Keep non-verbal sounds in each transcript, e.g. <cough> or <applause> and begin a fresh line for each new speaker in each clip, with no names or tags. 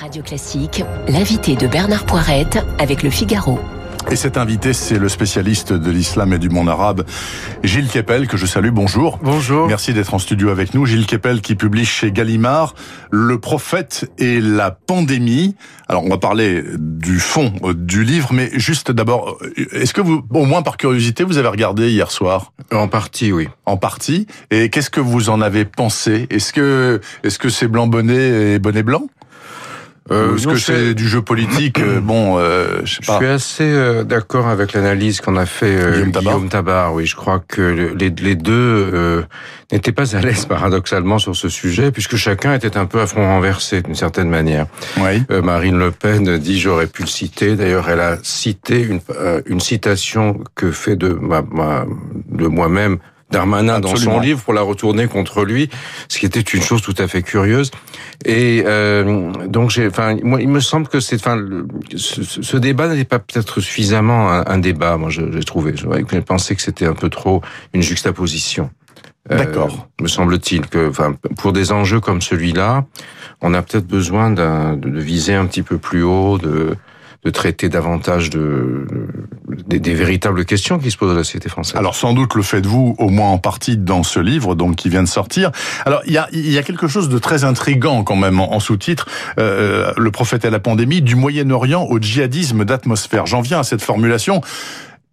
Radio Classique, l'invité de Bernard Poirette avec le Figaro.
Et cet invité, c'est le spécialiste de l'islam et du monde arabe, Gilles Kepel, que je salue. Bonjour.
Bonjour.
Merci d'être en studio avec nous. Gilles Kepel qui publie chez Gallimard Le prophète et la pandémie. Alors, on va parler du fond euh, du livre, mais juste d'abord, euh, est-ce que vous, au moins par curiosité, vous avez regardé hier soir?
En partie, oui.
En partie. Et qu'est-ce que vous en avez pensé? Est-ce que, est-ce que c'est blanc bonnet et bonnet blanc? Euh, Est-ce que c'est du jeu politique euh, <coughs> Bon, euh, je sais pas.
Je suis assez euh, d'accord avec l'analyse qu'on a fait euh, Guillaume, Tabar. Oui, je crois que les, les deux n'étaient pas à l'aise <laughs> paradoxalement sur ce sujet, puisque chacun était un peu à front renversé d'une certaine manière.
Oui.
Marine Le Pen dit j'aurais pu le citer. D'ailleurs, elle a cité une, une citation que fait de ma, ma de moi-même Darmanin dans son livre pour la retourner contre lui, ce qui était une chose tout à fait curieuse. Et euh, donc, j'ai, enfin, moi, il me semble que c'est, enfin, ce, ce, débat n'était pas peut-être suffisamment un, un, débat. Moi, j'ai trouvé. J'ai pensé que c'était un peu trop une juxtaposition.
Euh, D'accord.
me semble-t-il que, enfin, pour des enjeux comme celui-là, on a peut-être besoin de, de viser un petit peu plus haut, de de traiter davantage de, des, des, véritables questions qui se posent à la société française.
Alors sans doute le faites-vous au moins en partie dans ce livre donc qui vient de sortir. Alors il y a, y a quelque chose de très intrigant quand même en, en sous-titre, euh, le prophète et la pandémie, du Moyen-Orient au djihadisme d'atmosphère. J'en viens à cette formulation.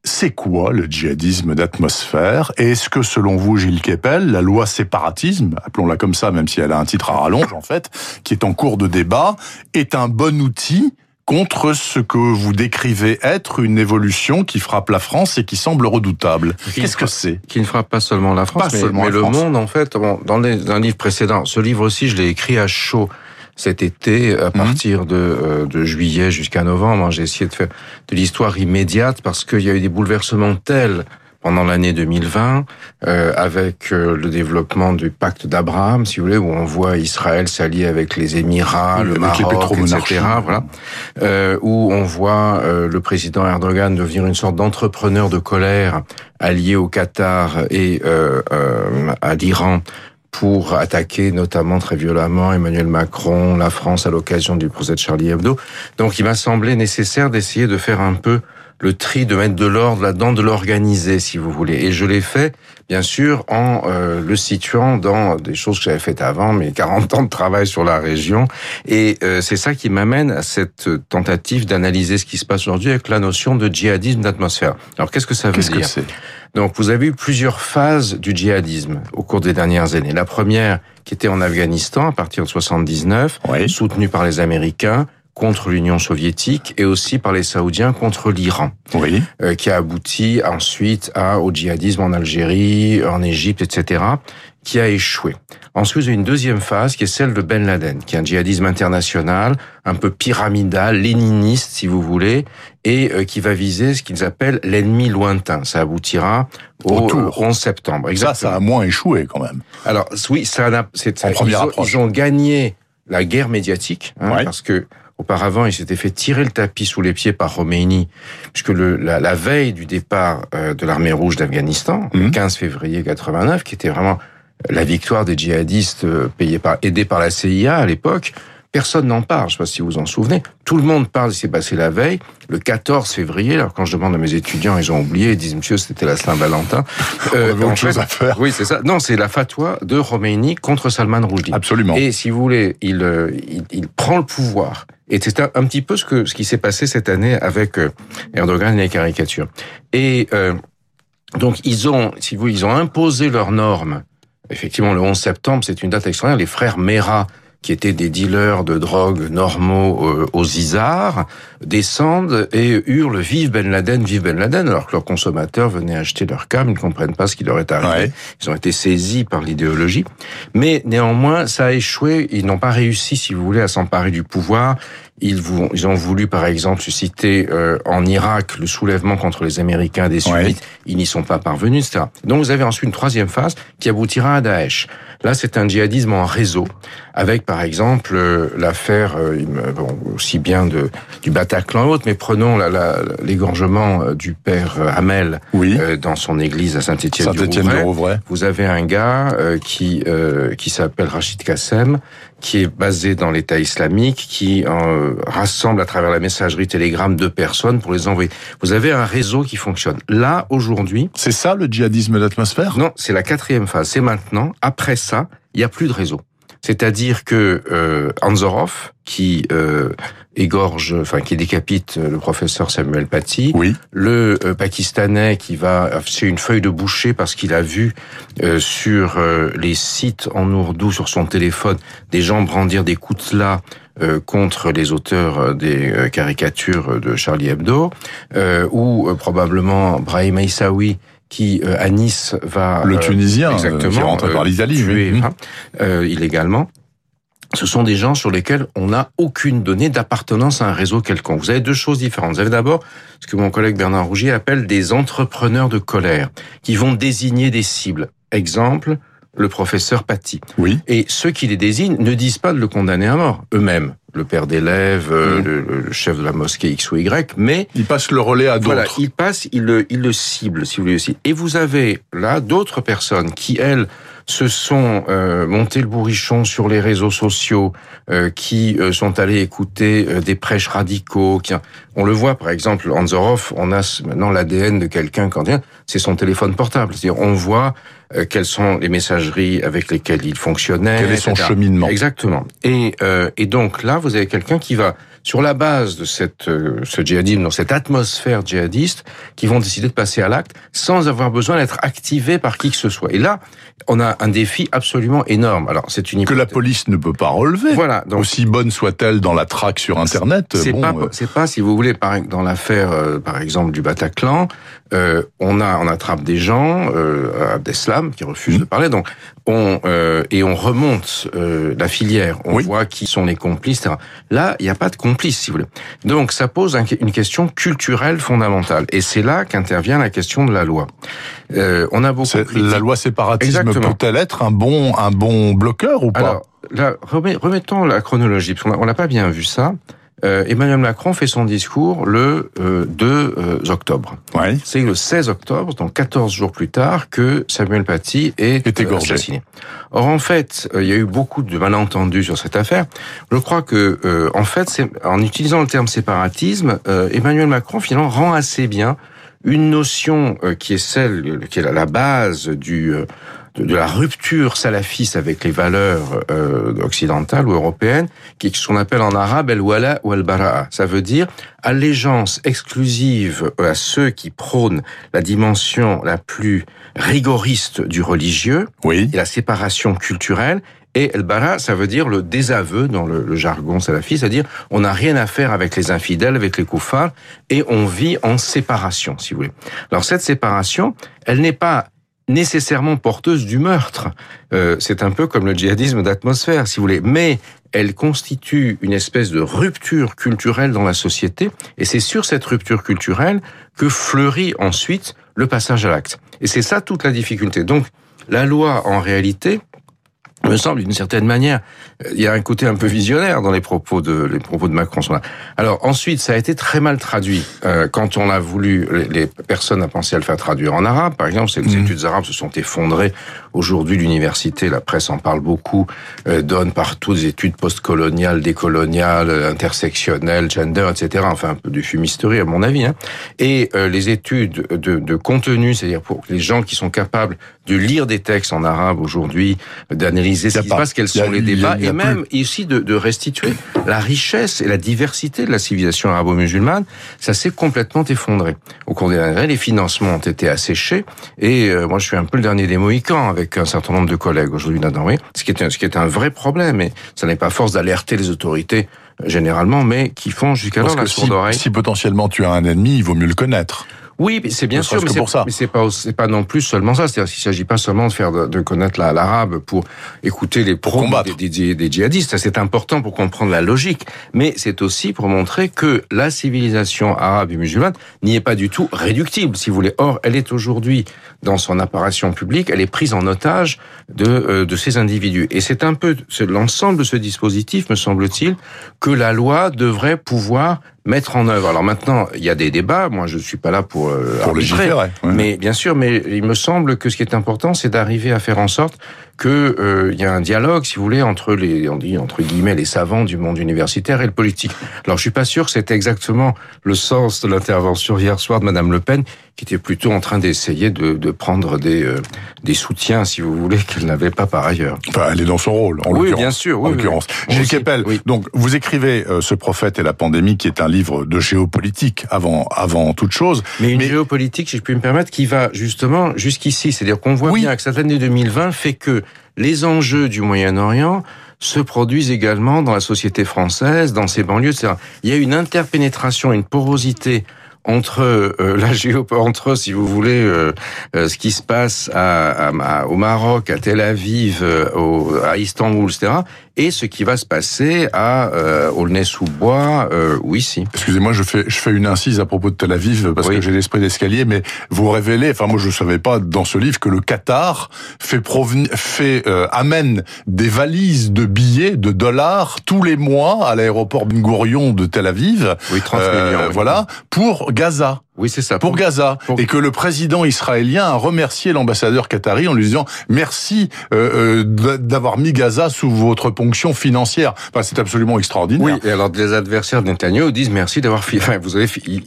C'est quoi le djihadisme d'atmosphère? Et est-ce que, selon vous, Gilles Kepel, la loi séparatisme, appelons-la comme ça, même si elle a un titre à rallonge en fait, qui est en cours de débat, est un bon outil contre ce que vous décrivez être une évolution qui frappe la France et qui semble redoutable. Qu'est-ce que c'est?
Qui ne frappe pas seulement la France,
pas
mais,
seulement
mais
la
le monde en fait. Bon, dans les, un livre précédent, ce livre aussi, je l'ai écrit à chaud cet été, à partir de, euh, de juillet jusqu'à novembre. J'ai essayé de faire de l'histoire immédiate parce qu'il y a eu des bouleversements tels pendant l'année 2020, euh, avec euh, le développement du pacte d'Abraham, si vous voulez, où on voit Israël s'allier avec les Émirats, le Maroc,
les
etc. Voilà, euh, où on voit euh, le président Erdogan devenir une sorte d'entrepreneur de colère allié au Qatar et euh, à l'Iran pour attaquer notamment très violemment Emmanuel Macron, la France à l'occasion du procès de Charlie Hebdo. Donc il m'a semblé nécessaire d'essayer de faire un peu le tri, de mettre de l'ordre là-dedans, de l'organiser, si vous voulez. Et je l'ai fait, bien sûr, en euh, le situant dans des choses que j'avais faites avant, mes 40 ans de travail sur la région. Et euh, c'est ça qui m'amène à cette tentative d'analyser ce qui se passe aujourd'hui avec la notion de djihadisme d'atmosphère. Alors, qu'est-ce que ça veut
Qu'est-ce
dire?
que c'est?
Donc, vous avez eu plusieurs phases du djihadisme au cours des dernières années. La première, qui était en Afghanistan à partir de 79,
oui.
soutenue par les Américains contre l'Union soviétique et aussi par les Saoudiens contre l'Iran,
oui.
euh, qui a abouti ensuite à, au djihadisme en Algérie, en Égypte, etc., qui a échoué. Ensuite, il y a une deuxième phase qui est celle de Ben Laden, qui est un djihadisme international, un peu pyramidal, léniniste, si vous voulez, et euh, qui va viser ce qu'ils appellent l'ennemi lointain. Ça aboutira au
Autour.
11 septembre.
Ça, ça a moins échoué quand même.
Alors, oui, ça c'est,
En
ils, ont,
approche.
ils ont gagné la guerre médiatique, hein,
Ouais.
parce que Auparavant, il s'était fait tirer le tapis sous les pieds par Khomeini, puisque le, la, la veille du départ euh, de l'armée rouge d'Afghanistan, le
Mhm.
15 février 89, qui était vraiment la victoire des djihadistes euh, payés par, aidés par la CIA à l'époque, personne n'en parle. Je ne sais pas si vous vous en souvenez. Tout le monde parle de ce qui s'est passé la veille, le 14 février. Alors quand je demande à mes étudiants, ils ont oublié, ils disent monsieur, c'était la Saint-Valentin. <laughs>
On avait autre
en
chose à faire.
Oui, c'est ça. Non, c'est la fatwa de Khomeini contre Salman Rushdie.
Absolument.
Et si vous voulez, il, euh, il, il prend le pouvoir. Et c'est un, petit peu ce, que, ce qui s'est passé cette année avec euh, Erdogan et les caricatures. Et euh, donc, ils ont, si vous ils ont imposé leurs normes. Effectivement, le 11 septembre, c'est une date extraordinaire. Les frères Mera, qui étaient des dealers de drogue normaux euh, aux Isards, descendent et hurlent Vive Ben Laden, vive Ben Laden, alors que leurs consommateurs venaient acheter leur cam, ils ne comprennent pas ce qui leur est arrivé.
Ouais.
Ils ont été saisis par l'idéologie. Mais néanmoins, ça a échoué. Ils n'ont pas réussi, si vous voulez, à s'emparer du pouvoir. Ils, ils ont voulu, par exemple, susciter euh, en Irak le soulèvement contre les Américains des
Ouais.
sunnites. Ils n'y sont pas parvenus, etc. Donc vous avez ensuite une troisième phase qui aboutira à Daesh. Là, c'est un djihadisme en réseau, avec par exemple euh, l'affaire, euh, bon, aussi bien de, du Bataclan et autres, mais prenons l'égorgement euh, du père Hamel
Oui.
euh, dans son église à Saint-Étienne.
Saint-Étienne du Rouvray.
Vous avez un gars euh, qui euh, qui s'appelle Rachid Kassem, qui est basé dans l'État islamique, qui euh, rassemble à travers la messagerie Telegram deux personnes pour les envoyer. Vous avez un réseau qui fonctionne. Là, aujourd'hui...
C'est ça le djihadisme d'atmosphère
Non, c'est la quatrième phase. C'est maintenant. Après ça, il n'y a plus de réseau. C'est-à-dire que euh, Anzorov, qui euh, égorge, enfin qui décapite le professeur Samuel Paty,
oui.
le euh, Pakistanais qui va, c'est une feuille de boucher parce qu'il a vu euh, sur euh, les sites en ourdou sur son téléphone des gens brandir des coutelas euh, contre les auteurs des caricatures de Charlie Hebdo, ou probablement Brahim Aissaoui qui euh, à Nice va
le Tunisien
exactement
qui rentre par l'Italie
tuer, oui. euh, illégalement. Ce sont des gens sur lesquels on n'a aucune donnée d'appartenance à un réseau quelconque. Vous avez deux choses différentes. Vous avez d'abord ce que mon collègue Bernard Rougier appelle des entrepreneurs de colère, qui vont désigner des cibles. Exemple, le professeur Paty.
Oui.
Et ceux qui les désignent ne disent pas de le condamner à mort eux-mêmes le père d'élèves, mmh. le, le, chef de la mosquée X ou Y, mais
il passe le relais à d'autres.
Voilà, il passe, il le, il le cible, si vous voulez aussi. Et vous avez là d'autres personnes qui elles se sont euh, montées le bourrichon sur les réseaux sociaux, euh, qui euh, sont allées écouter euh, des prêches radicaux. Qui, on le voit par exemple, Anzorov, on a maintenant l'ADN de quelqu'un quand c'est son téléphone portable. C'est-à-dire on voit euh, quelles sont les messageries avec lesquelles il fonctionnait.
Quel est son
etc.
cheminement
Exactement. Et, euh, et donc là, vous avez quelqu'un qui va, sur la base de cette, euh, ce djihadisme, dans cette atmosphère djihadiste, qui vont décider de passer à l'acte sans avoir besoin d'être activés par qui que ce soit. Et là, on a un défi absolument énorme. Alors, c'est une
que la police ne peut pas relever.
Voilà.
Donc, aussi bonne soit-elle dans la traque sur Internet.
C'est
bon,
pas,
euh...
c'est pas, si vous voulez, par, dans l'affaire, euh, par exemple, du Bataclan, euh, on a, on attrape des gens, euh, Abdeslam, qui refusent
Mmh.
de parler, donc on euh, et on remonte euh, la filière, on
Oui.
voit qui sont les complices. etc. Là, il n'y a pas de complices, si vous voulez. Donc, ça pose un- une question culturelle fondamentale, et c'est là qu'intervient la question de la loi. Euh, on a beaucoup
la loi séparatisme peut-elle être un bon, un bon bloqueur ou pas?
Alors, là, remet- remettons la chronologie, parce qu'on n'a pas bien vu ça. Euh, Emmanuel Macron fait son discours le euh, 2 euh, octobre.
Ouais.
C'est le 16 octobre, donc 14 jours plus tard, que Samuel Paty est,
Est
euh,
égorgé.
assassiné. Or, en fait, euh, il y a eu beaucoup de malentendus sur cette affaire. Je crois que, euh, en fait, en utilisant le terme séparatisme, euh, Emmanuel Macron, finalement, rend assez bien une notion euh, qui est celle, qui est la- la base du... de, la rupture salafiste avec les valeurs euh, occidentales ou européennes, qui est ce qu'on appelle en arabe el-wala ou el-bara'a. Ça veut dire allégeance exclusive à ceux qui prônent la dimension la plus rigoriste du religieux
Oui.
et la séparation culturelle. Et el-bara, ça veut dire le désaveu dans le, le jargon salafiste, c'est-à-dire on n'a rien à faire avec les infidèles, avec les koufars, et on vit en séparation, si vous voulez. Alors cette séparation, elle n'est pas nécessairement porteuse du meurtre. Euh, c'est un peu comme le djihadisme d'atmosphère, si vous voulez. Mais elle constitue une espèce de rupture culturelle dans la société, et c'est sur cette rupture culturelle que fleurit ensuite le passage à l'acte. Et c'est ça toute la difficulté. Donc, la loi, en réalité, me semble d'une certaine manière, il y a un côté un peu visionnaire dans les propos de les propos de Macron. sont là. Alors ensuite, ça a été très mal traduit euh, quand on a voulu. Les, les personnes ont pensé à le faire traduire en arabe, par exemple. C'est les
Mhm.
études arabes se sont effondrées. Aujourd'hui, l'université, la presse en parle beaucoup, euh, donne partout des études postcoloniales, décoloniales, euh, intersectionnelles, gender, etc. Enfin, un peu du fumisterie à mon avis. Hein. Et euh, les études de, de contenu, c'est-à-dire pour les gens qui sont capables de lire des textes en arabe aujourd'hui, d'analyser ce
a
qui se
pas.
passe, quels
a-
sont les
a-
débats,
a
et même ici de, de restituer la richesse et la diversité de la civilisation arabo-musulmane. Ça s'est complètement effondré. Au cours des années, les financements ont été asséchés, et euh, moi je suis un peu le dernier des Mohicans avec un certain nombre de collègues aujourd'hui là-dedans, ce qui est un, ce qui est un vrai problème, et ça n'est pas force d'alerter les autorités euh, généralement, mais qui font jusqu'alors la sourde
si,
oreille.
si potentiellement tu as un ennemi, il vaut mieux le connaître.
Oui, c'est bien sûr, mais c'est
pour ça.
mais c'est pas pas non plus seulement ça. C'est-à-dire qu'il s'agit pas seulement de faire de, de connaître la- l'arabe pour écouter les pros
combattre.
des, des, des djihadistes. C'est important pour comprendre la logique, mais c'est aussi pour montrer que la civilisation arabe et musulmane n'y est pas du tout réductible, si vous voulez. Or, elle est aujourd'hui dans son apparition publique, elle est prise en otage de euh, de ces individus. Et c'est un peu l'ensemble de ce dispositif, me semble-t-il, que la loi devrait pouvoir mettre en œuvre. Alors maintenant, il y a des débats. Moi, je suis pas là pour euh,
Pour
arbitrer.
légiférer. ouais.
Mais bien sûr, mais il me semble que ce qui est important, c'est d'arriver à faire en sorte que euh, il y a un dialogue, si vous voulez, entre les, on dit entre guillemets les savants du monde universitaire et le politique. Alors je suis pas sûr que c'était exactement le sens de l'intervention hier soir de Madame Le Pen, qui était plutôt en train d'essayer de, de, prendre des euh, des soutiens, si vous voulez, qu'elle n'avait pas par ailleurs.
Enfin, elle est dans son rôle. En
oui, bien sûr.
Oui, en l'occurrence, Gilles Kepel. Donc vous écrivez euh, ce prophète et la pandémie, qui est un livre de géopolitique avant avant toute chose.
Mais une géopolitique, si je puis me permettre, qui va justement jusqu'ici, c'est-à-dire qu'on voit bien que cette année 2020 fait que les enjeux du Moyen-Orient se produisent également dans la société française, dans ses banlieues, etc. Il y a une interpénétration, une porosité entre euh, <laughs> la géo entre si vous voulez euh, euh, ce qui se passe à, à, au Maroc, à Tel Aviv, au, à Istanbul, etc. et ce qui va se passer à Aulnay-sous-Bois ou ici.
Excusez-moi, je fais je fais une incise à propos de Tel Aviv parce que j'ai l'esprit d'escalier, mais vous révélez, enfin moi je savais pas dans ce livre que le Qatar fait fait amène des valises de billets de dollars tous les mois à l'aéroport Ben Gurion de Tel Aviv.
Oui, 30 millions.
Voilà pour Gaza.
Oui, c'est ça.
Pour, Gaza. Et que le président israélien a remercié l'ambassadeur qatari en lui disant merci euh, euh d'avoir mis Gaza sous votre ponction financière. Enfin, c'est absolument extraordinaire.
Oui, et alors les adversaires de Netanyahu disent merci d'avoir... Enfin, vous avez... Ils,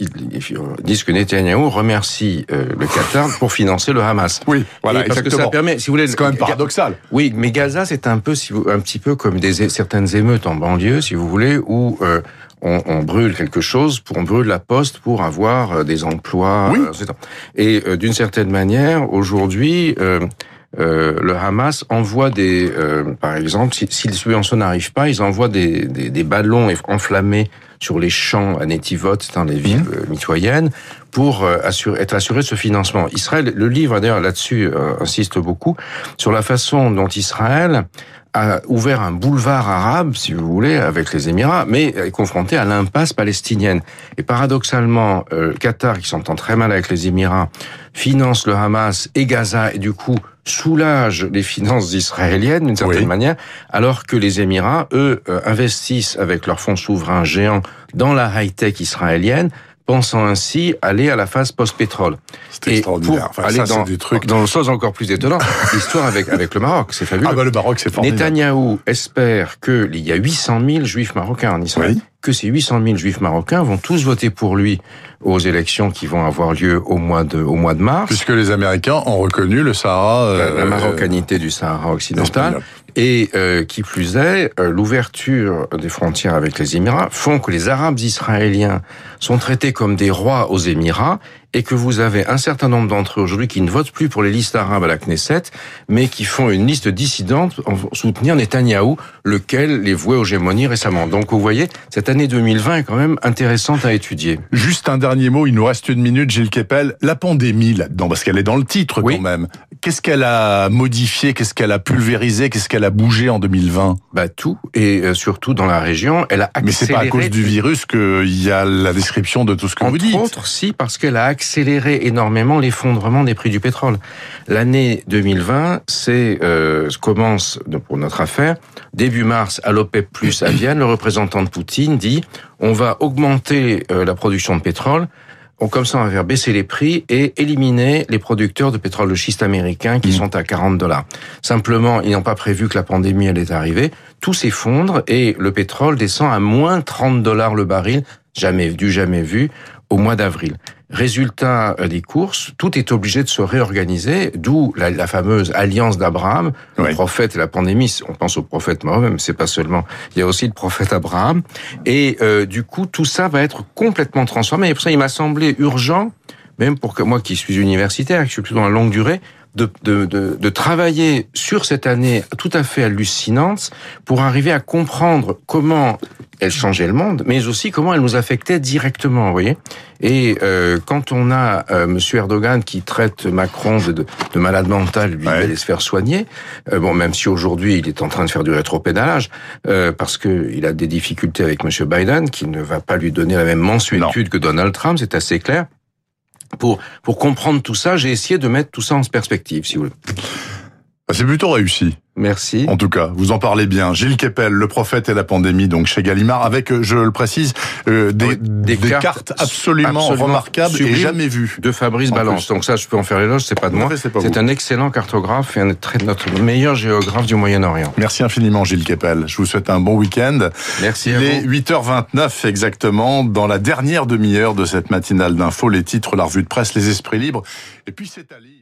disent que Netanyahu remercie euh, le Qatar pour financer le Hamas.
Oui, voilà,
parce
exactement.
que ça permet, si vous voulez...
C'est quand même paradoxal.
Oui, mais Gaza, c'est un peu, si vous, un petit peu comme des certaines émeutes en banlieue, si vous voulez, où... Euh, on, on, brûle quelque chose, pour, on brûle la poste pour avoir euh, des emplois.
Oui.
Euh, et euh, d'une certaine manière, aujourd'hui, euh, le Hamas envoie des, par exemple, si, si les subventions n'arrivent pas, ils envoient des, des, des, ballons enflammés sur les champs à Netivot, dans les villes mmh. mitoyennes, pour assurer, être assuré de ce financement. Israël, le livre d'ailleurs là-dessus insiste beaucoup sur la façon dont Israël a ouvert un boulevard arabe, si vous voulez, avec les Émirats, mais est confronté à l'impasse palestinienne. Et paradoxalement, euh, Qatar, qui s'entend très mal avec les Émirats, finance le Hamas et Gaza, et du coup soulage les finances israéliennes d'une certaine
oui.
manière, alors que les Émirats, eux, euh, investissent avec leurs fonds souverains géants dans la high-tech israélienne, pensant ainsi aller à la phase post-pétrole.
C'est extraordinaire.
Pour enfin, aller ça, dans, des trucs... dans le sens encore plus étonnant, <laughs> l'histoire avec, avec le Maroc, c'est fabuleux.
Ah bah le Maroc, c'est formidable.
Netanyahou espère qu'il y a 800 000 juifs marocains en Israël.
Oui.
Que ces 800 000 juifs marocains vont tous voter pour lui aux élections qui vont avoir lieu au mois de, au mois de mars.
Puisque les Américains ont reconnu le Sahara...
Euh, la, la marocanité euh, du Sahara occidental. Et euh, qui plus est, euh, l'ouverture des frontières avec les Émirats font que les Arabes israéliens sont traités comme des rois aux Émirats et que vous avez un certain nombre d'entre eux aujourd'hui qui ne votent plus pour les listes arabes à la Knesset, mais qui font une liste dissidente en soutenir Netanyahou, lequel les vouait aux gémonies récemment. Donc vous voyez, cette année 2020 est quand même intéressante à étudier.
Juste un dernier mot, il nous reste une minute, Gilles Kepel. La pandémie là-dedans, parce qu'elle est dans le titre
oui.
quand même. Qu'est-ce qu'elle a modifié, qu'est-ce qu'elle a pulvérisé, qu'est-ce qu'elle a bougé en 2020
Bah tout, et euh, surtout dans la région, elle a accéléré...
Mais c'est pas à cause du virus qu'il y a la description de tout ce que
Entre
vous dites.
autres, si, parce qu'elle a accéléré énormément l'effondrement des prix du pétrole. L'année 2020, c'est euh, commence pour notre affaire début mars à l'OPEP plus à Vienne. Le représentant de Poutine dit on va augmenter euh, la production de pétrole. On, comme ça, on va faire baisser les prix et éliminer les producteurs de pétrole de schiste américains qui mmh. sont à 40 dollars. Simplement, ils n'ont pas prévu que la pandémie allait arriver. Tout s'effondre et le pétrole descend à moins 30 dollars le baril, jamais vu, jamais vu, au mois d'avril. Résultat des courses, tout est obligé de se réorganiser, d'où la, la, fameuse alliance d'Abraham, oui. le prophète et la pandémie. On pense au prophète Mahomet, mais c'est pas seulement. Il y a aussi le prophète Abraham. Et euh, du coup, tout ça va être complètement transformé. Et pour ça, il m'a semblé urgent, même pour que moi qui suis universitaire, qui suis plutôt dans la longue durée, de, de, de, de, travailler sur cette année tout à fait hallucinante pour arriver à comprendre comment elle changeait le monde, mais aussi comment elle nous affectait directement, vous voyez. Et euh, quand on a euh, Monsieur Erdogan qui traite Macron de, de, de malade mental, lui ouais. aller se faire soigner, euh, bon, même si aujourd'hui il est en train de faire du rétropédalage, euh, parce que il a des difficultés avec Monsieur Biden, qui ne va pas lui donner la même mensuétude non. que Donald Trump, c'est assez clair pour, pour comprendre tout ça, j'ai essayé de mettre tout ça en perspective, si vous voulez.
Bah, c'est plutôt réussi.
Merci.
En tout cas, vous en parlez bien. Gilles Kepel, le prophète et la pandémie, donc chez Gallimard, avec, euh, je le précise, euh, des,
Oui, des
des
cartes
cartes, absolument,
absolument
remarquables et jamais vues.
De Fabrice Balance. Donc ça, je peux en faire l'éloge, c'est pas de moi.
c'est
un excellent cartographe et un très, notre meilleur géographe du Moyen-Orient.
Merci infiniment, Gilles Kepel. Je vous souhaite un bon week-end.
Merci
Il
à
est
vous.
8h29 exactement, dans la dernière demi-heure de cette matinale d'info, les titres, la revue de presse, les esprits libres. Et puis c'est à lire.